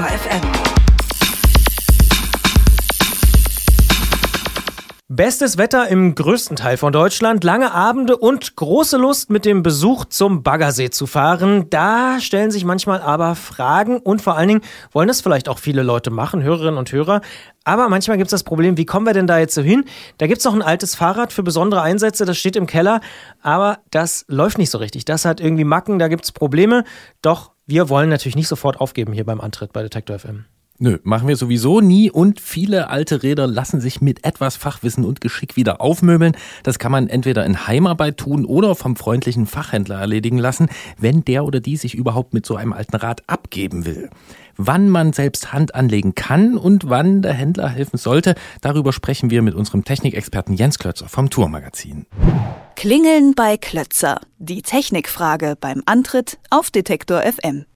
Detektor FM. Bestes Wetter im größten Teil von Deutschland, lange Abende und große Lust mit dem Besuch zum Baggersee zu fahren. Da stellen sich manchmal aber Fragen und vor allen Dingen wollen das vielleicht auch viele Leute machen, Hörerinnen und Hörer. Aber manchmal gibt es das Problem, wie kommen wir denn da jetzt so hin? Da gibt es noch ein altes Fahrrad für besondere Einsätze, das steht im Keller, aber das läuft nicht so richtig. Das hat irgendwie Macken, da gibt es Probleme. Doch wir wollen natürlich nicht sofort aufgeben hier beim Antritt bei Detektor FM. Nö, machen wir sowieso nie und viele alte Räder lassen sich mit etwas Fachwissen und Geschick wieder aufmöbeln. Das kann man entweder in Heimarbeit tun oder vom freundlichen Fachhändler erledigen lassen, wenn der oder die sich überhaupt mit so einem alten Rad abgeben will. Wann man selbst Hand anlegen kann und wann der Händler helfen sollte, darüber sprechen wir mit unserem Technikexperten Jens Klötzer vom Tourmagazin. Klingeln bei Klötzer. Die Technikfrage beim Antritt auf Detektor FM.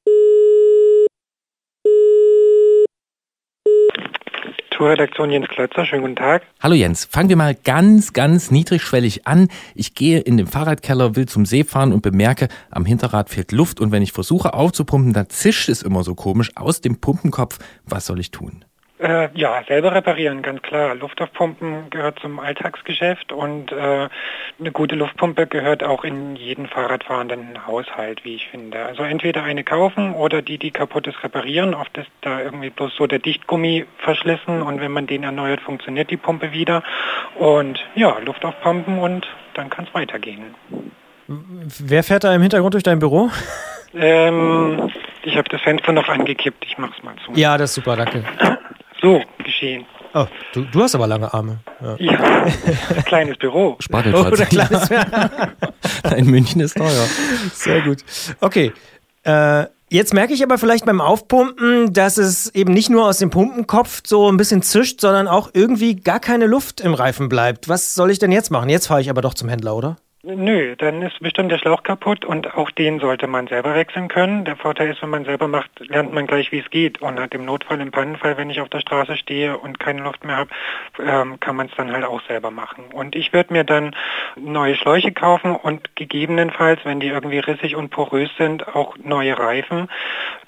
Tourredaktion Jens Klötzer, schönen guten Tag. Hallo Jens, fangen wir mal ganz, ganz niedrigschwellig an. Ich gehe in den Fahrradkeller, will zum See fahren und bemerke, am Hinterrad fehlt Luft und wenn ich versuche aufzupumpen, dann zischt es immer so komisch aus dem Pumpenkopf. Was soll ich tun? Äh, ja, selber reparieren, ganz klar. Luftaufpumpen gehört zum Alltagsgeschäft und äh, eine gute Luftpumpe gehört auch in jeden Fahrradfahrenden Haushalt, wie ich finde. Also entweder eine kaufen oder die, die kaputt ist, reparieren. Oft ist da irgendwie bloß so der Dichtgummi verschlissen und wenn man den erneuert, funktioniert die Pumpe wieder. Und ja, Luft aufpumpen und dann kann es weitergehen. Wer fährt da im Hintergrund durch dein Büro? Ähm, ich habe das Fenster noch angekippt. Ich mach's mal zu. Ja, das ist super, danke. So, geschehen. Oh, du, du hast aber lange Arme. Ja. Ja, kleines Büro. Spargelplatz. Oder kleines In München ist teuer. Sehr gut. Okay. Äh, jetzt merke ich aber vielleicht beim Aufpumpen, dass es eben nicht nur aus dem Pumpenkopf so ein bisschen zischt, sondern auch irgendwie gar keine Luft im Reifen bleibt. Was soll ich denn jetzt machen? Jetzt fahre ich aber doch zum Händler, oder? Nö, dann ist bestimmt der Schlauch kaputt und auch den sollte man selber wechseln können. Der Vorteil ist, wenn man selber macht, lernt man gleich, wie es geht. Und hat im Notfall, im Pannenfall, wenn ich auf der Straße stehe und keine Luft mehr habe, ähm, kann man es dann halt auch selber machen. Und ich würde mir dann neue Schläuche kaufen und gegebenenfalls, wenn die irgendwie rissig und porös sind, auch neue Reifen.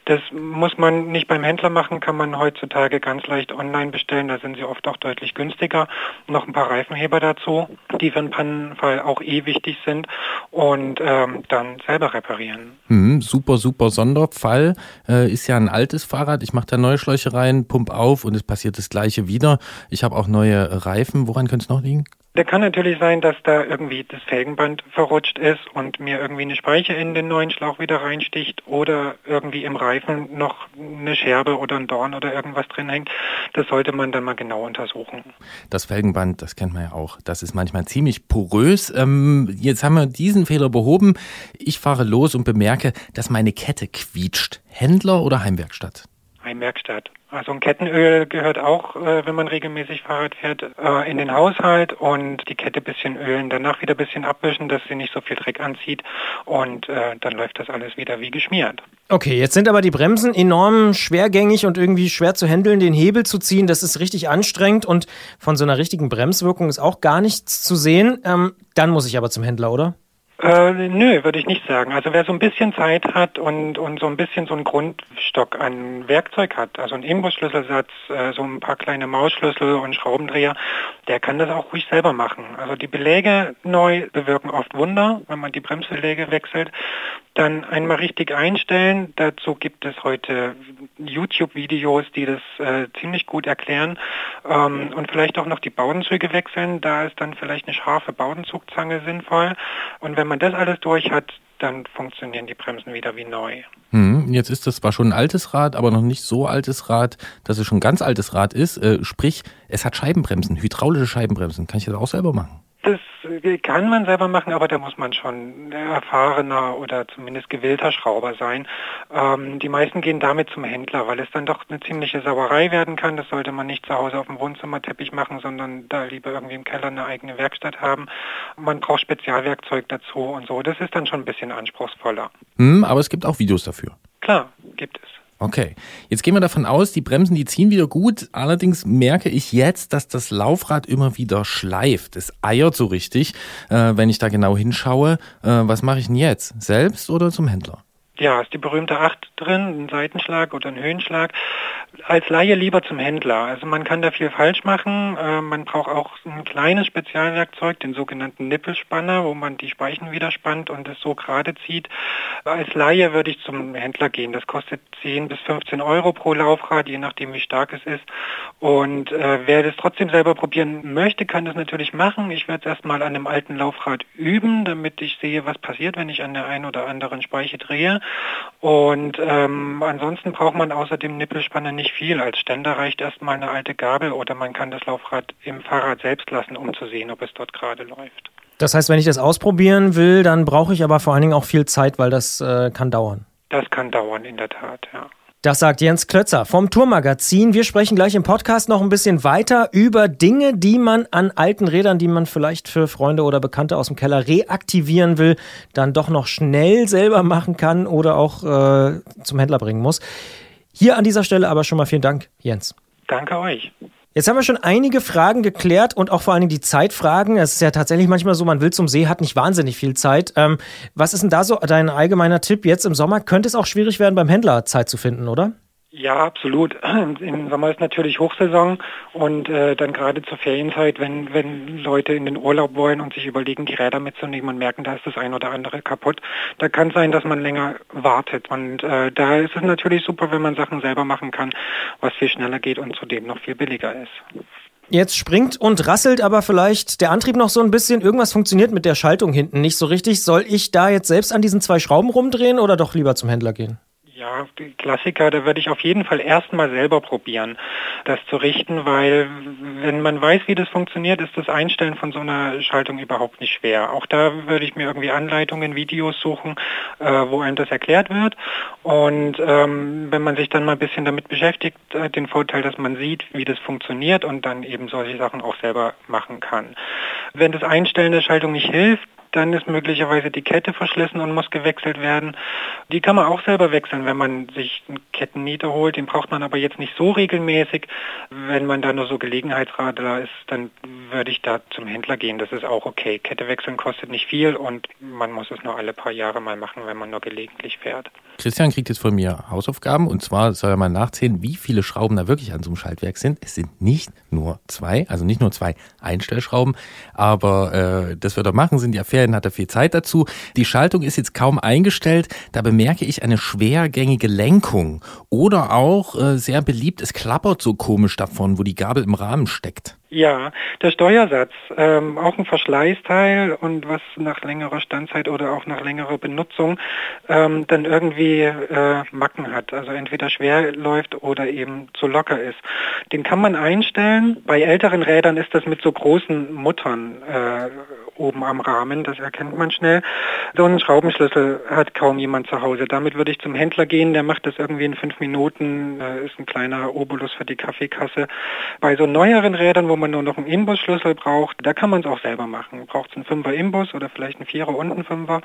Das muss man nicht beim Händler machen, kann man heutzutage ganz leicht online bestellen. Da sind sie oft auch deutlich günstiger. Noch ein paar Reifenheber dazu, die für einen Pannenfall auch eh wichtig sind und ähm, dann selber reparieren. Hm, super, super Sonderfall. Äh, ist ja ein altes Fahrrad. Ich mache da neue Schläuche rein, pump auf und es passiert das gleiche wieder. Ich habe auch neue Reifen. Woran könnte es noch liegen? Der kann natürlich sein, dass da irgendwie das Felgenband verrutscht ist und mir irgendwie eine Speiche in den neuen Schlauch wieder reinsticht oder irgendwie im Reifen noch eine Scherbe oder ein Dorn oder irgendwas drin hängt. Das sollte man dann mal genau untersuchen. Das Felgenband, das kennt man ja auch. Das ist manchmal ziemlich porös. Ähm, jetzt haben wir diesen Fehler behoben. Ich fahre los und bemerke, dass meine Kette quietscht. Händler oder Heimwerkstatt? Heimwerkstatt. Also ein Kettenöl gehört auch, äh, wenn man regelmäßig Fahrrad fährt, äh, in den Haushalt und die Kette bisschen ölen, danach wieder ein bisschen abwischen, dass sie nicht so viel Dreck anzieht und äh, dann läuft das alles wieder wie geschmiert. Okay, jetzt sind aber die Bremsen enorm schwergängig und irgendwie schwer zu handeln. Den Hebel zu ziehen, das ist richtig anstrengend und von so einer richtigen Bremswirkung ist auch gar nichts zu sehen. Ähm, dann muss ich aber zum Händler, oder? Äh, nö, würde ich nicht sagen. Also wer so ein bisschen Zeit hat und, und so ein bisschen so einen Grundstock an Werkzeug hat, also einen Imbusschlüsselsatz, äh, so ein paar kleine Mausschlüssel und Schraubendreher, der kann das auch ruhig selber machen. Also die Beläge neu bewirken oft Wunder, wenn man die Bremsbeläge wechselt. Dann einmal richtig einstellen. Dazu gibt es heute YouTube-Videos, die das äh, ziemlich gut erklären. Ähm, und vielleicht auch noch die Baudenzüge wechseln. Da ist dann vielleicht eine scharfe Baudenzugzange sinnvoll. Und wenn man das alles durch hat, dann funktionieren die Bremsen wieder wie neu. Hm, jetzt ist das zwar schon ein altes Rad, aber noch nicht so altes Rad, dass es schon ein ganz altes Rad ist. Äh, sprich, es hat Scheibenbremsen, hydraulische Scheibenbremsen. Kann ich das auch selber machen? Das kann man selber machen, aber da muss man schon erfahrener oder zumindest gewillter Schrauber sein. Ähm, die meisten gehen damit zum Händler, weil es dann doch eine ziemliche Sauerei werden kann. Das sollte man nicht zu Hause auf dem Wohnzimmerteppich machen, sondern da lieber irgendwie im Keller eine eigene Werkstatt haben. Man braucht Spezialwerkzeug dazu und so. Das ist dann schon ein bisschen anspruchsvoller. Hm, aber es gibt auch Videos dafür. Klar, gibt es. Okay, jetzt gehen wir davon aus, die Bremsen, die ziehen wieder gut. Allerdings merke ich jetzt, dass das Laufrad immer wieder schleift. Es eiert so richtig, äh, wenn ich da genau hinschaue. Äh, was mache ich denn jetzt? Selbst oder zum Händler? Ja, ist die berühmte 8 drin, ein Seitenschlag oder ein Höhenschlag. Als Laie lieber zum Händler. Also man kann da viel falsch machen. Äh, man braucht auch ein kleines Spezialwerkzeug, den sogenannten Nippelspanner, wo man die Speichen wieder spannt und es so gerade zieht. Als Laie würde ich zum Händler gehen. Das kostet 10 bis 15 Euro pro Laufrad, je nachdem wie stark es ist. Und äh, wer das trotzdem selber probieren möchte, kann das natürlich machen. Ich werde es erstmal an einem alten Laufrad üben, damit ich sehe, was passiert, wenn ich an der einen oder anderen Speiche drehe. Und ähm, ansonsten braucht man außer dem Nippelspanner nicht viel. Als Ständer reicht erstmal eine alte Gabel oder man kann das Laufrad im Fahrrad selbst lassen, um zu sehen, ob es dort gerade läuft. Das heißt, wenn ich das ausprobieren will, dann brauche ich aber vor allen Dingen auch viel Zeit, weil das äh, kann dauern. Das kann dauern, in der Tat, ja. Das sagt Jens Klötzer vom Tourmagazin. Wir sprechen gleich im Podcast noch ein bisschen weiter über Dinge, die man an alten Rädern, die man vielleicht für Freunde oder Bekannte aus dem Keller reaktivieren will, dann doch noch schnell selber machen kann oder auch äh, zum Händler bringen muss. Hier an dieser Stelle aber schon mal vielen Dank, Jens. Danke euch. Jetzt haben wir schon einige Fragen geklärt und auch vor allen Dingen die Zeitfragen. Es ist ja tatsächlich manchmal so, man will zum See, hat nicht wahnsinnig viel Zeit. Ähm, was ist denn da so dein allgemeiner Tipp? Jetzt im Sommer könnte es auch schwierig werden, beim Händler Zeit zu finden, oder? Ja, absolut. Im Sommer ist natürlich Hochsaison und äh, dann gerade zur Ferienzeit, wenn, wenn Leute in den Urlaub wollen und sich überlegen, die Räder mitzunehmen und merken, da ist das ein oder andere kaputt, da kann sein, dass man länger wartet. Und äh, da ist es natürlich super, wenn man Sachen selber machen kann, was viel schneller geht und zudem noch viel billiger ist. Jetzt springt und rasselt aber vielleicht der Antrieb noch so ein bisschen. Irgendwas funktioniert mit der Schaltung hinten nicht so richtig. Soll ich da jetzt selbst an diesen zwei Schrauben rumdrehen oder doch lieber zum Händler gehen? Ja, die Klassiker, da würde ich auf jeden Fall erstmal selber probieren, das zu richten, weil wenn man weiß, wie das funktioniert, ist das Einstellen von so einer Schaltung überhaupt nicht schwer. Auch da würde ich mir irgendwie Anleitungen, Videos suchen, äh, wo einem das erklärt wird. Und ähm, wenn man sich dann mal ein bisschen damit beschäftigt, äh, den Vorteil, dass man sieht, wie das funktioniert und dann eben solche Sachen auch selber machen kann. Wenn das Einstellen der Schaltung nicht hilft, dann ist möglicherweise die Kette verschlissen und muss gewechselt werden. Die kann man auch selber wechseln, wenn man sich einen Kettennieter holt. Den braucht man aber jetzt nicht so regelmäßig. Wenn man da nur so Gelegenheitsradler ist, dann würde ich da zum Händler gehen. Das ist auch okay. Kette wechseln kostet nicht viel und man muss es nur alle paar Jahre mal machen, wenn man nur gelegentlich fährt. Christian kriegt jetzt von mir Hausaufgaben und zwar soll er mal nachzählen, wie viele Schrauben da wirklich an so einem Schaltwerk sind. Es sind nicht nur zwei, also nicht nur zwei Einstellschrauben, aber äh, das wird er machen, sind ja Ferien, hat er viel Zeit dazu. Die Schaltung ist jetzt kaum eingestellt, da bemerke ich eine schwergängige Lenkung oder auch äh, sehr beliebt, es klappert so komisch davon, wo die Gabel im Rahmen steckt. Ja, der Steuersatz, ähm, auch ein Verschleißteil und was nach längerer Standzeit oder auch nach längerer Benutzung ähm, dann irgendwie äh, Macken hat, also entweder schwer läuft oder eben zu locker ist. Den kann man einstellen. Bei älteren Rädern ist das mit so großen Muttern äh, oben am Rahmen, das erkennt man schnell. So einen Schraubenschlüssel hat kaum jemand zu Hause. Damit würde ich zum Händler gehen, der macht das irgendwie in fünf Minuten, ist ein kleiner Obolus für die Kaffeekasse. Bei so neueren Rädern, wo man nur noch einen Imbusschlüssel braucht, da kann man es auch selber machen. Braucht es einen Fünfer Imbus oder vielleicht einen Vierer und einen Fünfer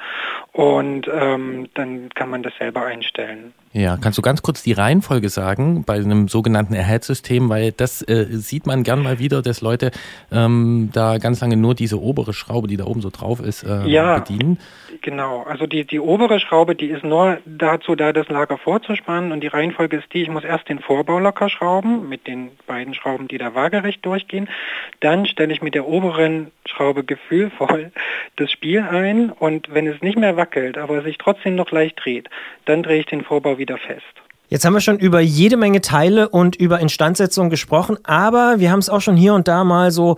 und ähm, dann kann man das selber einstellen. Ja, kannst du ganz kurz die Reihenfolge sagen bei einem sogenannten Erhältssystem, weil das äh, sieht man gern mal wieder, dass Leute ähm, da ganz lange nur diese obere Schraube, die da oben so drauf ist, äh, ja, bedienen. Genau, also die, die obere Schraube, die ist nur dazu da, das Lager vorzuspannen und die Reihenfolge ist die, ich muss erst den Vorbau locker schrauben mit den beiden Schrauben, die da waagerecht durchgehen, dann stelle ich mit der oberen Schraube gefühlvoll das Spiel ein und wenn es nicht mehr wackelt, aber sich trotzdem noch leicht dreht, dann drehe ich den Vorbau wieder fest. Jetzt haben wir schon über jede Menge Teile und über Instandsetzung gesprochen, aber wir haben es auch schon hier und da mal so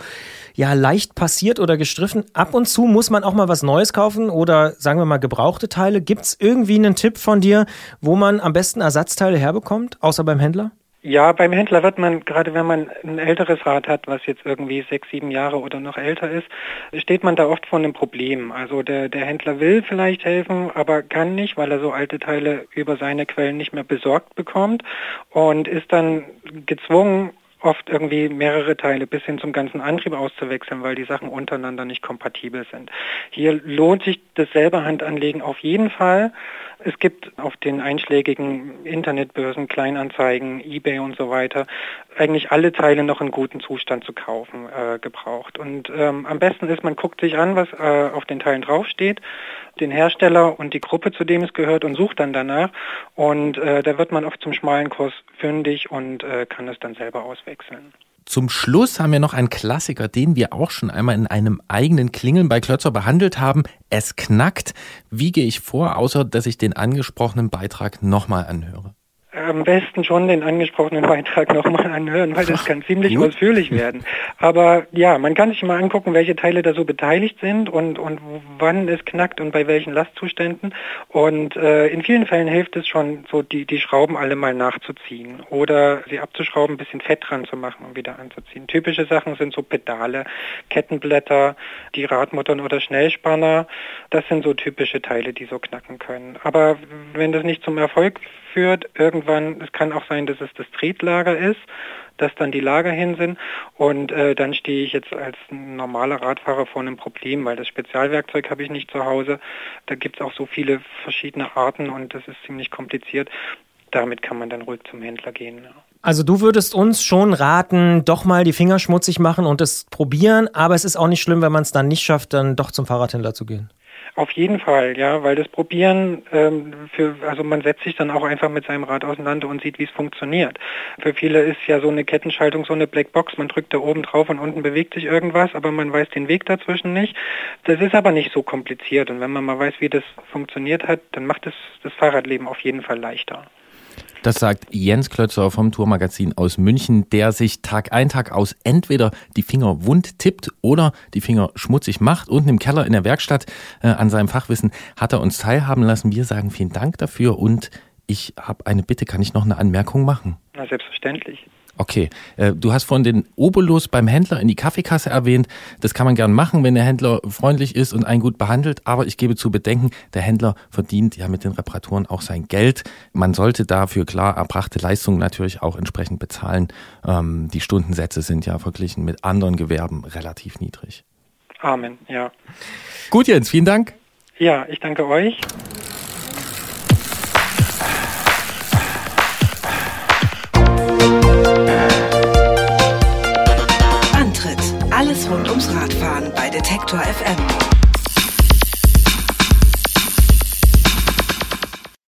ja leicht passiert oder gestriffen. Ab und zu muss man auch mal was Neues kaufen oder sagen wir mal gebrauchte Teile. Gibt es irgendwie einen Tipp von dir, wo man am besten Ersatzteile herbekommt, außer beim Händler? Ja, beim Händler wird man, gerade wenn man ein älteres Rad hat, was jetzt irgendwie sechs, sieben Jahre oder noch älter ist, steht man da oft vor einem Problem. Also der, der Händler will vielleicht helfen, aber kann nicht, weil er so alte Teile über seine Quellen nicht mehr besorgt bekommt und ist dann gezwungen, oft irgendwie mehrere Teile bis hin zum ganzen Antrieb auszuwechseln, weil die Sachen untereinander nicht kompatibel sind. Hier lohnt sich das selber Handanlegen auf jeden Fall Es gibt auf den einschlägigen Internetbörsen, Kleinanzeigen, eBay und so weiter eigentlich alle Teile noch in gutem Zustand zu kaufen äh, gebraucht. Und ähm, am besten ist, man guckt sich an, was äh, auf den Teilen draufsteht, den Hersteller und die Gruppe, zu dem es gehört und sucht dann danach. Und äh, da wird man oft zum schmalen Kurs fündig und äh, kann es dann selber auswechseln. Zum Schluss haben wir noch einen Klassiker, den wir auch schon einmal in einem eigenen Klingeln bei Klötzer behandelt haben. Es knackt. Wie gehe ich vor, außer dass ich den angesprochenen Beitrag nochmal anhöre? Am besten schon den angesprochenen Beitrag nochmal anhören, weil das kann ziemlich Gut. ausführlich werden. Aber ja, man kann sich mal angucken, welche Teile da so beteiligt sind und, und wann es knackt und bei welchen Lastzuständen. Und äh, in vielen Fällen hilft es schon, so die, die Schrauben alle mal nachzuziehen oder sie abzuschrauben, ein bisschen Fett dran zu machen und wieder anzuziehen. Typische Sachen sind so Pedale, Kettenblätter, die Radmuttern oder Schnellspanner. Das sind so typische Teile, die so knacken können. Aber wenn das nicht zum Erfolg führt. Irgendwann, es kann auch sein, dass es das Tretlager ist, dass dann die Lager hin sind und äh, dann stehe ich jetzt als normaler Radfahrer vor einem Problem, weil das Spezialwerkzeug habe ich nicht zu Hause. Da gibt es auch so viele verschiedene Arten und das ist ziemlich kompliziert. Damit kann man dann ruhig zum Händler gehen. Ja. Also du würdest uns schon raten, doch mal die Finger schmutzig machen und es probieren, aber es ist auch nicht schlimm, wenn man es dann nicht schafft, dann doch zum Fahrradhändler zu gehen. Auf jeden Fall, ja, weil das Probieren, ähm, für, also man setzt sich dann auch einfach mit seinem Rad auseinander und sieht, wie es funktioniert. Für viele ist ja so eine Kettenschaltung so eine Blackbox, man drückt da oben drauf und unten bewegt sich irgendwas, aber man weiß den Weg dazwischen nicht. Das ist aber nicht so kompliziert und wenn man mal weiß, wie das funktioniert hat, dann macht es das Fahrradleben auf jeden Fall leichter. Das sagt Jens Klötzer vom Tourmagazin aus München, der sich Tag ein, Tag aus entweder die Finger wund tippt oder die Finger schmutzig macht. Unten im Keller in der Werkstatt äh, an seinem Fachwissen hat er uns teilhaben lassen. Wir sagen vielen Dank dafür und ich habe eine Bitte, kann ich noch eine Anmerkung machen? Na, selbstverständlich. Okay, äh, du hast von den Obolus beim Händler in die Kaffeekasse erwähnt. Das kann man gern machen, wenn der Händler freundlich ist und einen gut behandelt. Aber ich gebe zu bedenken, der Händler verdient ja mit den Reparaturen auch sein Geld. Man sollte dafür klar erbrachte Leistungen natürlich auch entsprechend bezahlen. Ähm, die Stundensätze sind ja verglichen mit anderen Gewerben relativ niedrig. Amen, ja. Gut, Jens, vielen Dank. Ja, ich danke euch. Detektor FM.